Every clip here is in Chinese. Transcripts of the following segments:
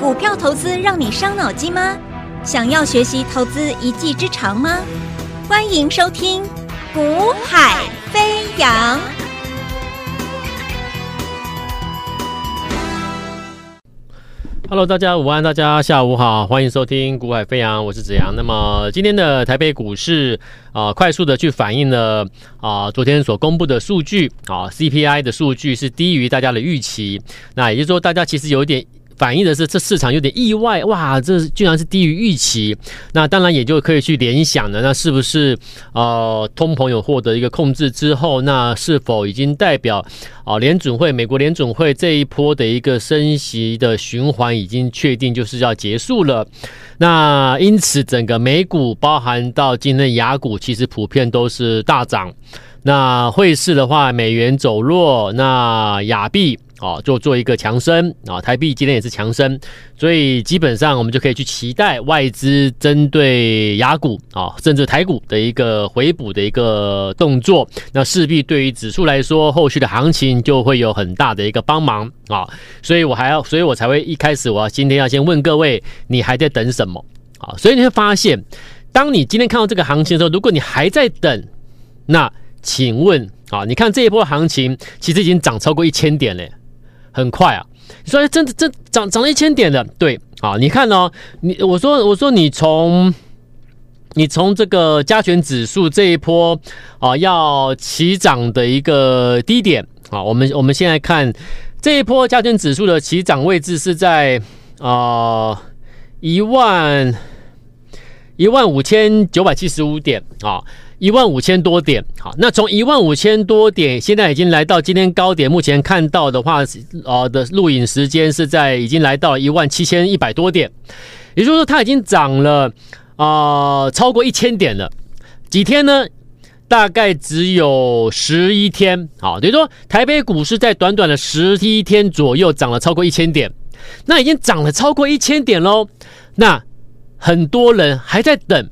股票投资让你伤脑筋吗？想要学习投资一技之长吗？欢迎收听《股海飞扬》。Hello，大家午安，大家下午好，欢迎收听《股海飞扬》，我是子阳。那么今天的台北股市啊、快速的去反映了啊、昨天所公布的数据啊、，CPI 的数据是低于大家的预期。那也就是说，大家其实有一点。反映的是这市场有点意外哇，这居然是低于预期。那当然也就可以去联想了，那是不是呃通膨有获得一个控制之后，那是否已经代表啊、联准会美国联准会这一波的一个升息的循环已经确定就是要结束了？那因此整个美股包含到今天的亚股，其实普遍都是大涨。那汇市的话，美元走弱，那亚币。啊，做做一个强升啊，台币今天也是强升，所以基本上我们就可以去期待外资针对雅股啊，甚至台股的一个回补的一个动作，那势必对于指数来说，后续的行情就会有很大的一个帮忙啊，所以我还要，所以我才会一开始我要今天要先问各位，你还在等什么啊？所以你会发现，当你今天看到这个行情的时候，如果你还在等，那请问啊，你看这一波行情其实已经涨超过一千点了。很快啊！你说真的，真涨涨了一千点的，对啊？你看哦，你我说我说你从你从这个加权指数这一波啊要起涨的一个低点啊，我们我们现在看这一波加权指数的起涨位置是在啊一万一万五千九百七十五点啊。一万五千多点，好，那从一万五千多点，现在已经来到今天高点。目前看到的话，呃的录影时间是在已经来到了一万七千一百多点，也就是说，它已经涨了啊、超过一千点了。几天呢？大概只有十一天，好，等于说台北股市在短短的十一天左右涨了超过一千点，那已经涨了超过一千点喽。那很多人还在等。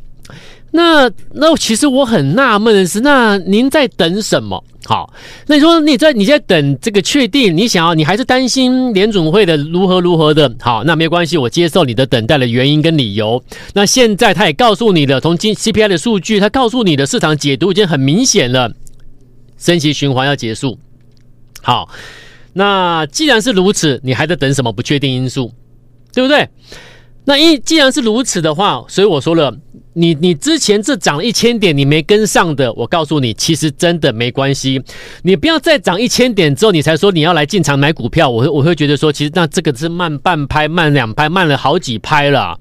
那那其实我很纳闷的是，那您在等什么？好，那你说你在你在等这个确定，你想要你还是担心联准会的如何如何的？好，那没关系，我接受你的等待的原因跟理由。那现在他也告诉你了，从今 CPI 的数据，他告诉你的市场解读已经很明显了，升息循环要结束。好，那既然是如此，你还在等什么不确定因素？对不对？那一既然是如此的话，所以我说了。你你之前这涨一千点你没跟上的，我告诉你，其实真的没关系。你不要再涨一千点之后，你才说你要来进场买股票，我我会觉得说，其实那这个是慢半拍、慢两拍、慢了好几拍了。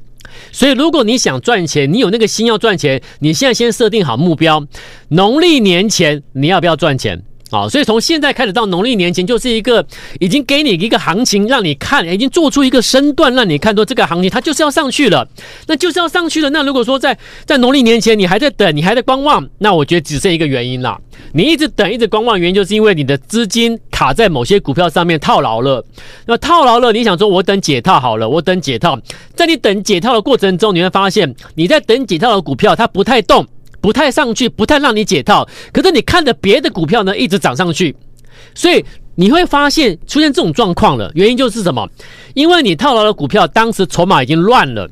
所以，如果你想赚钱，你有那个心要赚钱，你现在先设定好目标，农历年前你要不要赚钱？好，所以从现在开始到农历年前，就是一个已经给你一个行情让你看，已经做出一个身段让你看，说这个行情它就是要上去了，那就是要上去了。那如果说在在农历年前你还在等，你还在观望，那我觉得只剩一个原因了。你一直等，一直观望，原因就是因为你的资金卡在某些股票上面套牢了。那套牢了，你想说我等解套好了，我等解套，在你等解套的过程中，你会发现你在等解套的股票它不太动。不太上去，不太让你解套。可是你看的别的股票呢，一直涨上去，所以你会发现出现这种状况了。原因就是什么？因为你套牢的股票当时筹码已经乱了，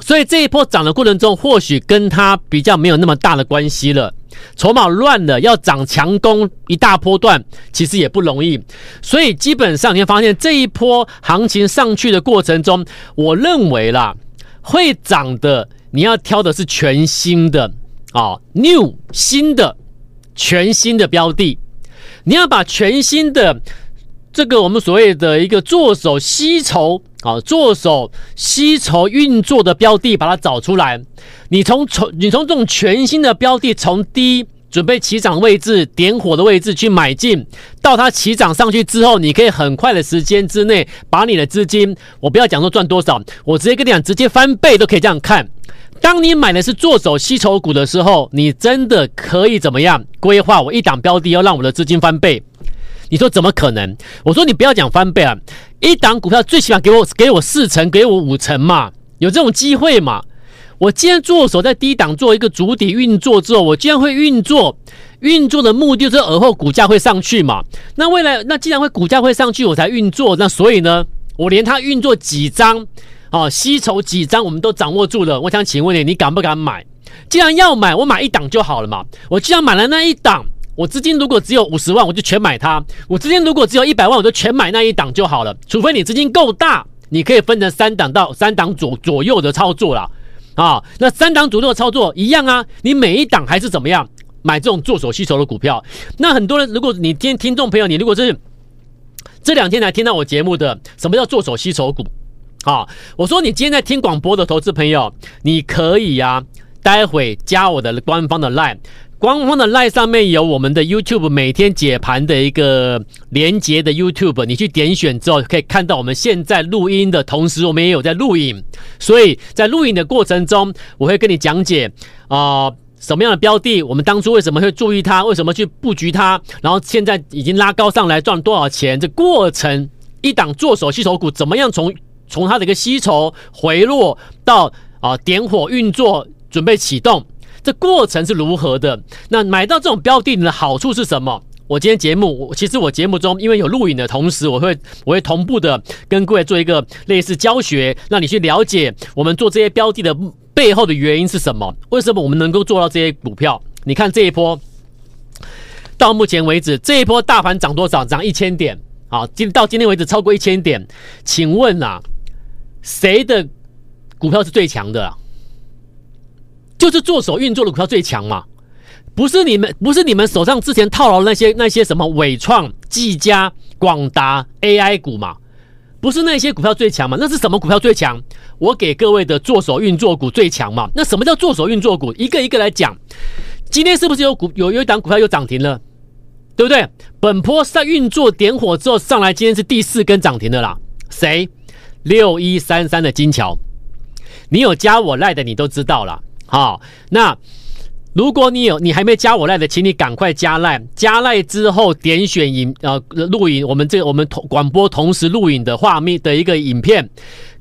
所以这一波涨的过程中，或许跟它比较没有那么大的关系了。筹码乱了，要涨强攻一大波段，其实也不容易。所以基本上你会发现这一波行情上去的过程中，我认为啦，会涨的你要挑的是全新的。啊、，new 新的全新的标的，你要把全新的这个我们所谓的一个做手吸筹啊，做手吸筹运作的标的，把它找出来。你从从你从这种全新的标的，从低准备起涨位置、点火的位置去买进，到它起涨上去之后，你可以很快的时间之内把你的资金，我不要讲说赚多少，我直接跟你讲，直接翻倍都可以这样看。当你买的是做手吸筹股的时候，你真的可以怎么样规划？我一档标的要让我的资金翻倍，你说怎么可能？我说你不要讲翻倍啊，一档股票最起码给我给我四成，给我五成嘛，有这种机会嘛？我既然做手在低档做一个主体运作之后，我既然会运作，运作的目的就是而后股价会上去嘛。那未来那既然会股价会上去，我才运作，那所以呢？我连它运作几张，哦，吸筹几张我们都掌握住了。我想请问你，你敢不敢买？既然要买，我买一档就好了嘛。我既然买了那一档，我资金如果只有五十万，我就全买它；我资金如果只有一百万，我就全买那一档就好了。除非你资金够大，你可以分成三档到三档左左右的操作啦。啊，那三档左右的操作一样啊，你每一档还是怎么样买这种做手吸筹的股票？那很多人，如果你今天听众朋友，你如果是这两天才听到我节目的，什么叫做手吸筹股？啊，我说你今天在听广播的投资朋友，你可以呀、啊，待会加我的官方的 line。官方的 LINE 上面有我们的 YouTube 每天解盘的一个连接的 YouTube，你去点选之后可以看到我们现在录音的同时，我们也有在录影，所以在录影的过程中，我会跟你讲解啊、什么样的标的，我们当初为什么会注意它，为什么去布局它，然后现在已经拉高上来赚多少钱，这过程一档做手吸手股怎么样从从它的一个吸筹回落到啊、点火运作准备启动。这过程是如何的？那买到这种标的的好处是什么？我今天节目，我其实我节目中因为有录影的同时，我会我会同步的跟各位做一个类似教学，让你去了解我们做这些标的的背后的原因是什么？为什么我们能够做到这些股票？你看这一波，到目前为止这一波大盘涨多少？涨一千点，好，今到今天为止超过一千点。请问啊，谁的股票是最强的啊？就是做手运作的股票最强嘛，不是你们，不是你们手上之前套牢那些那些什么伟创、技嘉、广达 AI 股嘛，不是那些股票最强嘛？那是什么股票最强？我给各位的做手运作股最强嘛？那什么叫做手运作股？一个一个来讲，今天是不是有股有有一档股票又涨停了，对不对？本波在运作点火之后上来，今天是第四根涨停的啦。谁？六一三三的金桥，你有加我赖的，你都知道了。好，那如果你有你还没加我赖的，请你赶快加赖。加赖之后点选影呃录影，我们这我们同广播同时录影的画面的一个影片，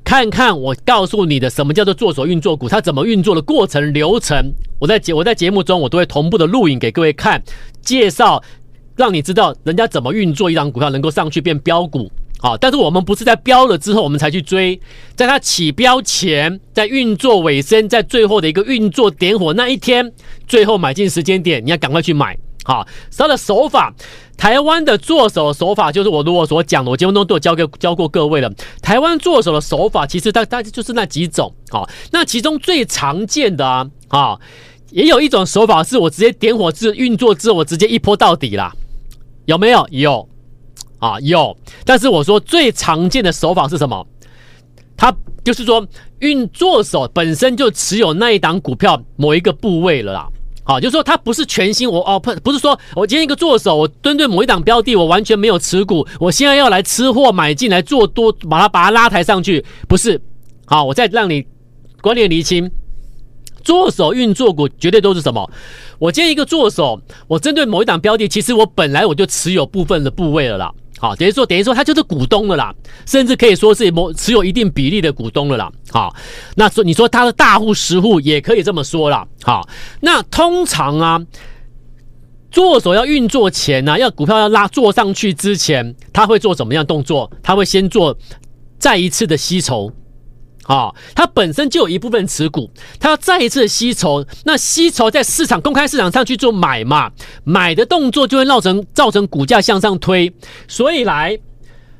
看看我告诉你的什么叫做做手运作股，它怎么运作的过程流程。我在节我在节目中我都会同步的录影给各位看，介绍让你知道人家怎么运作一张股票能够上去变标股。好，但是我们不是在标了之后我们才去追，在它起标前，在运作尾声，在最后的一个运作点火那一天，最后买进时间点，你要赶快去买。好，它的手法，台湾的做手手法就是我如果所讲的，我节目中都有教给教过各位了。台湾做手的手法其实大大概就是那几种。好，那其中最常见的啊，啊，也有一种手法是我直接点火之运作之后，我直接一波到底啦，有没有？有。啊，有，但是我说最常见的手法是什么？他就是说运作手本身就持有那一档股票某一个部位了啦。好，就是说他不是全新，我哦不不是说我今天一个做手，我针对某一档标的，我完全没有持股，我现在要来吃货买进来做多，把它把它拉抬上去，不是。好，我再让你观念厘清，做手运作股绝对都是什么？我今天一个做手，我针对某一档标的，其实我本来我就持有部分的部位了啦。好，等于说，等于说，他就是股东了啦，甚至可以说是某持有一定比例的股东了啦。好，那说你说他的大户、实户也可以这么说啦。好，那通常啊，做手要运作前呢、啊，要股票要拉做上去之前，他会做怎么样动作？他会先做再一次的吸筹。啊，它本身就有一部分持股，它要再一次吸筹，那吸筹在市场公开市场上去做买嘛，买的动作就会造成造成股价向上推，所以来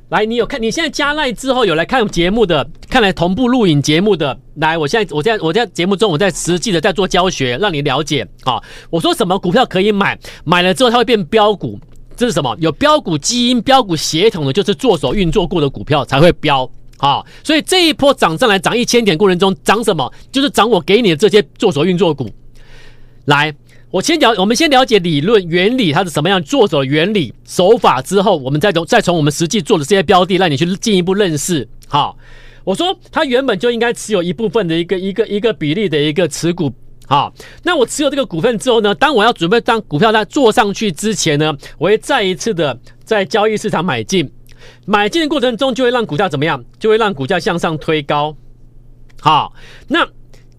来，你有看你现在加赖之后有来看节目的，看来同步录影节目的，来，我现在我在我在节目中我在实际的在做教学，让你了解啊，我说什么股票可以买，买了之后它会变标股，这是什么？有标股基因、标股协同的，就是做手运作过的股票才会标。好，所以这一波涨上来涨一千点过程中涨什么？就是涨我给你的这些做手运作股。来，我先了，我们先了解理论原理，它是什么样做手原理手法之后，我们再从再从我们实际做的这些标的，让你去进一步认识。好，我说它原本就应该持有一部分的一个一个一个比例的一个持股。好，那我持有这个股份之后呢，当我要准备当股票在做上去之前呢，我会再一次的在交易市场买进。买进的过程中，就会让股价怎么样？就会让股价向上推高。好，那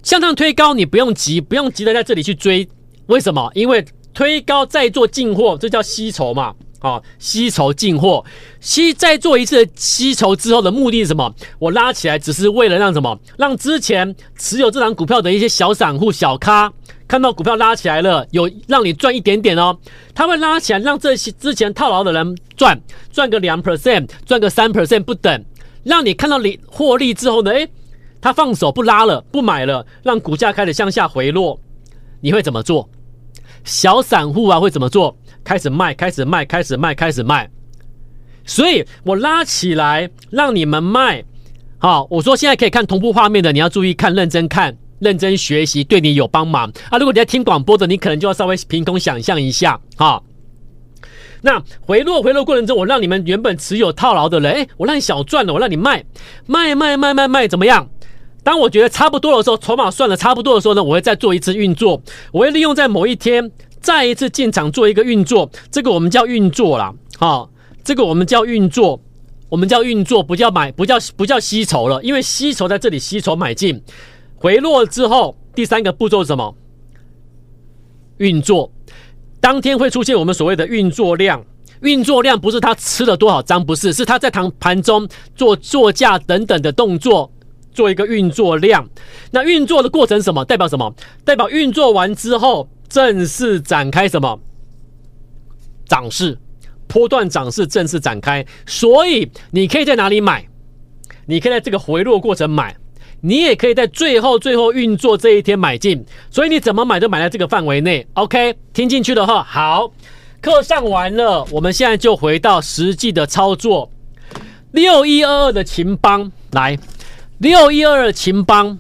向上推高，你不用急，不用急着在这里去追。为什么？因为推高再做进货，这叫吸筹嘛。啊，吸筹进货，吸再做一次吸筹之后的目的是什么？我拉起来只是为了让什么？让之前持有这档股票的一些小散户、小咖看到股票拉起来了，有让你赚一点点哦。他会拉起来，让这些之前套牢的人赚赚个两 percent，赚个三 percent 不等，让你看到你获利之后呢，诶，他放手不拉了，不买了，让股价开始向下回落，你会怎么做？小散户啊会怎么做？开始卖，开始卖，开始卖，开始卖。所以我拉起来让你们卖。好，我说现在可以看同步画面的，你要注意看，认真看，认真学习，对你有帮忙啊。如果你在听广播的，你可能就要稍微凭空想象一下。好，那回落回落过程中，我让你们原本持有套牢的人，诶，我让你小赚了，我让你卖，卖卖卖卖卖，怎么样？当我觉得差不多的时候，筹码算的差不多的时候呢，我会再做一次运作，我会利用在某一天。再一次进场做一个运作，这个我们叫运作啦。好，这个我们叫运作，我们叫运作，不叫买，不叫不叫吸筹了，因为吸筹在这里吸筹买进，回落之后，第三个步骤是什么？运作，当天会出现我们所谓的运作量，运作量不是他吃了多少张，不是，是他在盘盘中做作价等等的动作，做一个运作量。那运作的过程什么？代表什么？代表运作完之后。正式展开什么涨势？波段涨势正式展开，所以你可以在哪里买？你可以在这个回落过程买，你也可以在最后最后运作这一天买进。所以你怎么买都买在这个范围内。OK，听进去的话，好，课上完了，我们现在就回到实际的操作。六一二二的勤邦来，六一二二的勤邦。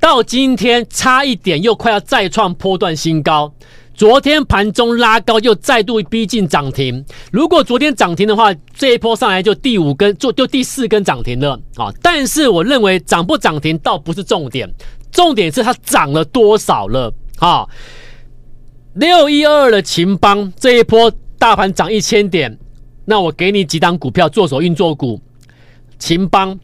到今天差一点又快要再创波段新高，昨天盘中拉高又再度逼近涨停。如果昨天涨停的话，这一波上来就第五根，就就第四根涨停了啊！但是我认为涨不涨停倒不是重点，重点是它涨了多少了啊！六一二的秦邦这一波大盘涨一千点，那我给你几档股票做手运作股，秦邦。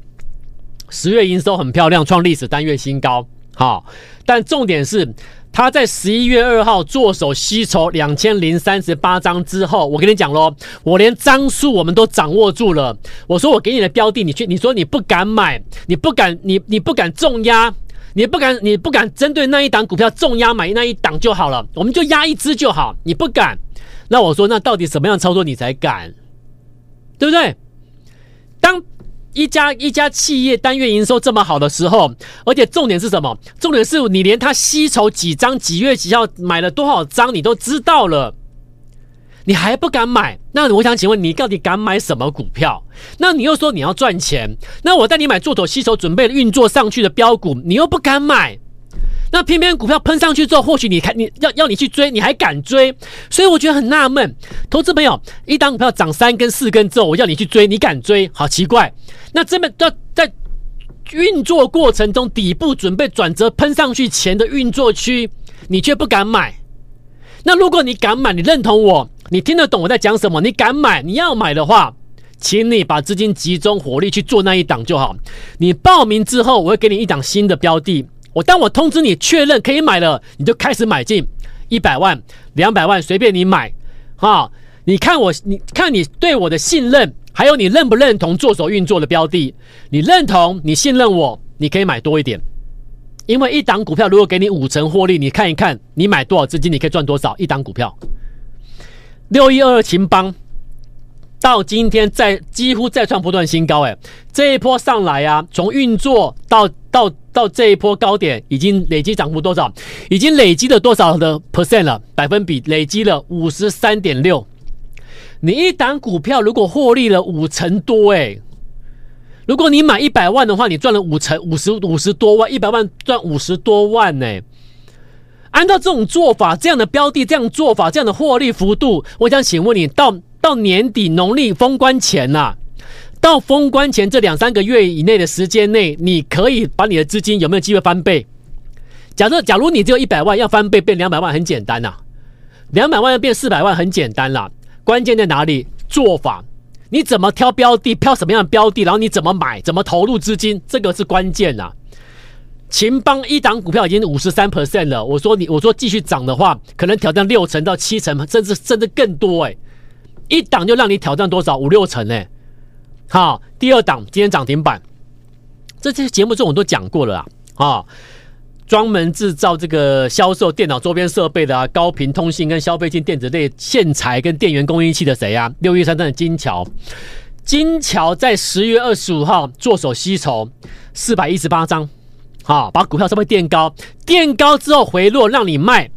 十月营收很漂亮，创历史单月新高。好，但重点是，他在十一月二号做手吸筹两千零三十八张之后，我跟你讲喽，我连张数我们都掌握住了。我说我给你的标的，你去，你说你不敢买，你不敢，你你不敢重压，你不敢，你不敢针对那一档股票重压买那一档就好了，我们就压一只就好。你不敢，那我说那到底什么样操作你才敢，对不对？当。一家一家企业单月营收这么好的时候，而且重点是什么？重点是你连他吸筹几张、几月几号买了多少张，你都知道了，你还不敢买？那我想请问你，到底敢买什么股票？那你又说你要赚钱，那我带你买做头吸筹准备运作上去的标股，你又不敢买？那偏偏股票喷上去之后，或许你看你要要你去追，你还敢追？所以我觉得很纳闷，投资朋友，一档股票涨三根四根之后，我要你去追，你敢追？好奇怪。那这么在在运作过程中，底部准备转折喷上去前的运作区，你却不敢买。那如果你敢买，你认同我，你听得懂我在讲什么？你敢买，你要买的话，请你把资金集中火力去做那一档就好。你报名之后，我会给你一档新的标的。我当我通知你确认可以买了，你就开始买进一百万、两百万，随便你买，哈！你看我，你看你对我的信任，还有你认不认同做手运作的标的？你认同，你信任我，你可以买多一点，因为一档股票如果给你五成获利，你看一看，你买多少资金，你可以赚多少一档股票。六一二二秦邦。到今天再几乎再创不断新高，哎，这一波上来啊，从运作到到到这一波高点，已经累积涨幅多少？已经累积了多少的 percent 了？百分比累积了五十三点六。你一档股票如果获利了五成多，哎，如果你买一百万的话，你赚了五成五十五十多万，一百万赚五十多万呢。按照这种做法，这样的标的，这样做法，这样的获利幅度，我想请问你到。到年底农历封关前呐、到封关前这两三个月以内的时间内，你可以把你的资金有没有机会翻倍？假设假如你只有一百万，要翻倍变两百万很简单呐、啊，两百万要变四百万很简单啦。关键在哪里？做法，你怎么挑标的，挑什么样的标的，然后你怎么买，怎么投入资金，这个是关键呐。秦邦一档股票已经五十三 percent 了，我说你，我说继续涨的话，可能挑战六成到七成，甚至甚至更多哎、一档就让你挑战多少五六成呢？好，第二档今天涨停板，这些节目中我都讲过了啊，啊，专门制造这个销售电脑周边设备的啊，高频通信跟消费性电子类线材跟电源供应器的谁啊？六一三三的金桥，金桥在十月二十五号做手吸筹四百一十八张，好，把股票稍微垫高，垫高之后回落让你卖。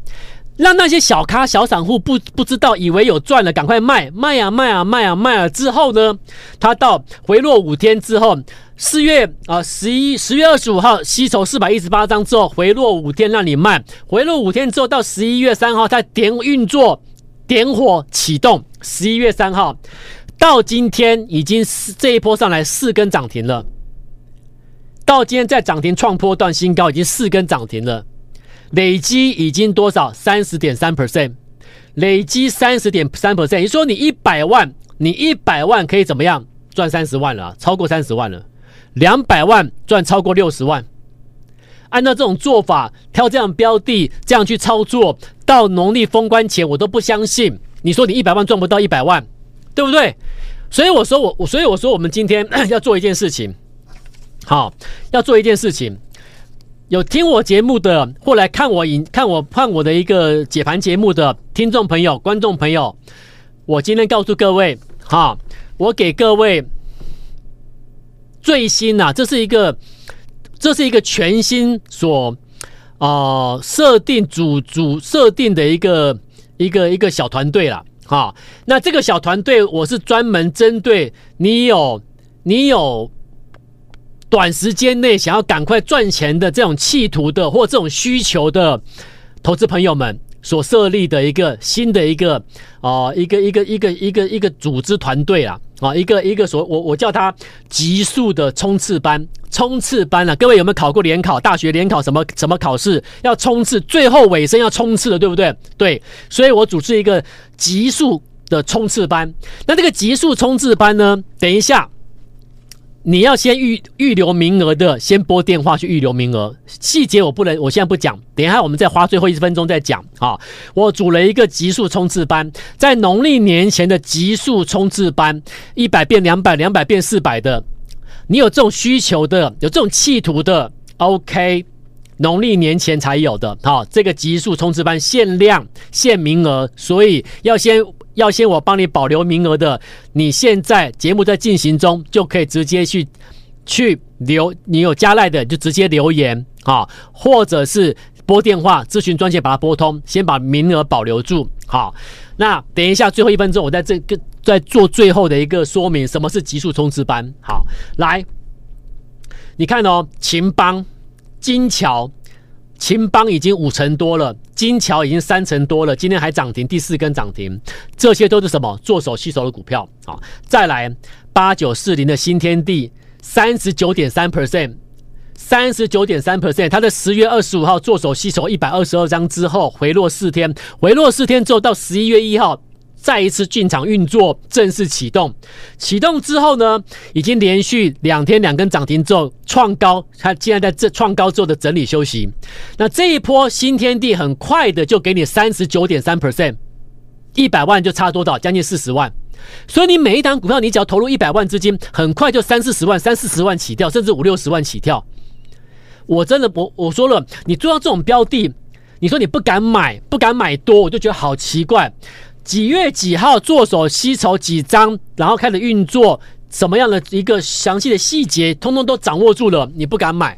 让那些小咖小散户不不知道，以为有赚了，赶快卖卖啊卖啊卖啊卖啊！之后呢，他到回落五天之后，四月啊十一十月二十五号吸筹四百一十八张之后，回落五天让你卖，回落五天之后到十一月三号他点运作点火启动，十一月三号到今天已经四这一波上来四根涨停了，到今天在涨停创波段新高，已经四根涨停了。累积已经多少？三十点三 percent，累积三十点三 percent。你说你一百万，你一百万可以怎么样？赚三十万了，超过三十万了。两百万赚超过六十万。按照这种做法，挑这样标的，这样去操作，到农历封关前，我都不相信。你说你一百万赚不到一百万，对不对？所以我说我，所以我说我们今天 要做一件事情，好，要做一件事情。有听我节目的，或来看我影看我看我的一个解盘节目的听众朋友、观众朋友，我今天告诉各位，哈，我给各位最新呐、啊，这是一个，这是一个全新所啊设定组组设定的一个一个一个小团队了，哈，那这个小团队我是专门针对你有你有。短时间内想要赶快赚钱的这种企图的或这种需求的投资朋友们所设立的一个新的一个啊、呃、一个一个一个一个一个组织团队啊啊一个一个所我我叫它极速的冲刺班冲刺班啊，各位有没有考过联考大学联考什么什么考试要冲刺最后尾声要冲刺的对不对？对，所以我组织一个极速的冲刺班。那这个极速冲刺班呢，等一下。你要先预预留名额的，先拨电话去预留名额。细节我不能，我现在不讲，等一下我们再花最后一分钟再讲。好，我组了一个极速冲刺班，在农历年前的极速冲刺班，一百变两百，两百变四百的。你有这种需求的，有这种企图的，OK，农历年前才有的。好，这个极速冲刺班限量限名额，所以要先。要先我帮你保留名额的，你现在节目在进行中，就可以直接去去留。你有加赖的就直接留言啊，或者是拨电话咨询专线把它拨通，先把名额保留住。好，那等一下最后一分钟，我在这个在做最后的一个说明，什么是极速冲刺班？好，来，你看哦，秦邦、金桥。秦邦已经五成多了，金桥已经三成多了，今天还涨停，第四根涨停，这些都是什么？做手吸筹的股票啊！再来八九四零的新天地，三十九点三 percent，三十九点三 percent，它在十月二十五号做手吸筹一百二十二张之后，回落四天，回落四天之后到十一月一号。再一次进场运作，正式启动。启动之后呢，已经连续两天两根涨停之后创高，它现在在这创高之后的整理休息。那这一波新天地很快的就给你三十九点三 percent，一百万就差多少？将近四十万。所以你每一档股票，你只要投入一百万资金，很快就三四十万、三四十万起跳，甚至五六十万起跳。我真的不我说了，你做到这种标的，你说你不敢买，不敢买多，我就觉得好奇怪。几月几号做手吸筹几张，然后开始运作，什么样的一个详细的细节，通通都掌握住了，你不敢买。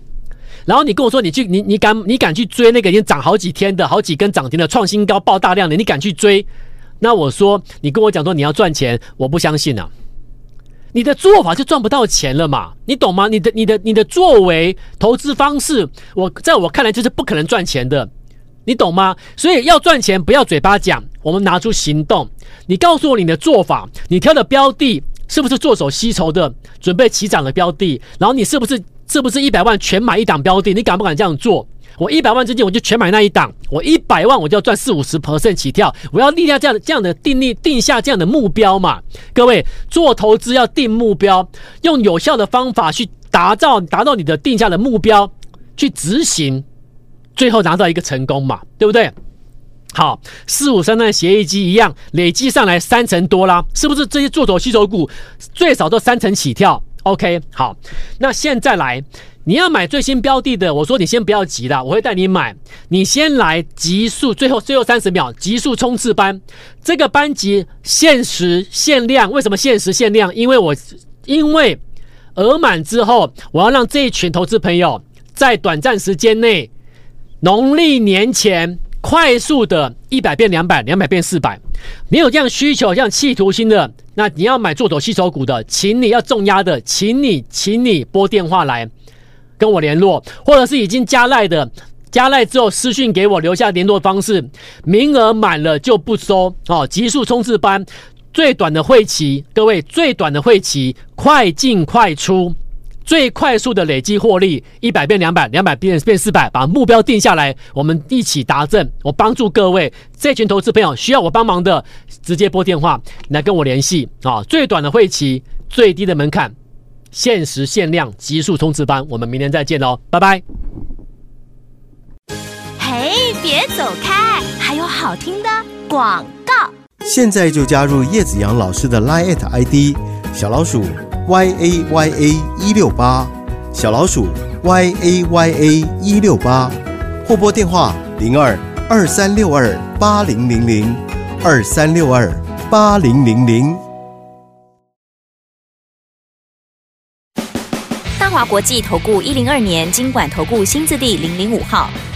然后你跟我说，你去，你你敢，你敢去追那个已经涨好几天的好几根涨停的创新高爆大量的，你敢去追？那我说，你跟我讲说你要赚钱，我不相信啊。你的做法就赚不到钱了嘛，你懂吗？你的你的你的作为投资方式，我在我看来就是不可能赚钱的。你懂吗？所以要赚钱，不要嘴巴讲，我们拿出行动。你告诉我你的做法，你挑的标的是不是做手吸筹的，准备起涨的标的？然后你是不是是不是一百万全买一档标的？你敢不敢这样做？我一百万资金我就全买那一档，我一百万我就要赚四五十 percent 起跳，我要立下这样的这样的定力，定下这样的目标嘛？各位做投资要定目标，用有效的方法去达到达到你的定下的目标，去执行。最后拿到一个成功嘛，对不对？好，四五三三协议机一样，累计上来三成多啦，是不是？这些做头吸筹股最少都三成起跳。OK，好，那现在来，你要买最新标的的，我说你先不要急啦，我会带你买，你先来急速，最后最后三十秒急速冲刺班，这个班级限时限量，为什么限时限量？因为我因为额满之后，我要让这一群投资朋友在短暂时间内，农历年前快速的一百变两百，两百变四百，你有这样需求，这样企图心的。那你要买做头吸筹股的，请你要重压的，请你，请你拨电话来跟我联络，或者是已经加赖的，加赖之后私讯给我留下联络方式，名额满了就不收哦。急速冲刺班最短的会期，各位最短的会期，快进快出。最快速的累积获利，一百变两百，两百变变四百，把目标定下来，我们一起达阵。我帮助各位这群投资朋友需要我帮忙的，直接拨电话来跟我联系啊！最短的会期，最低的门槛，限时限量，急速冲刺班，我们明天再见喽，拜拜。嘿，别走开，还有好听的广告。现在就加入叶子阳老师的 Line ID 小老鼠。Y a y a 一六八小老鼠 y a y a 一六八或拨电话零二二三六二八零零零二三六二八零零零。大华国际投顾一零二年经管投顾新字第零零五号。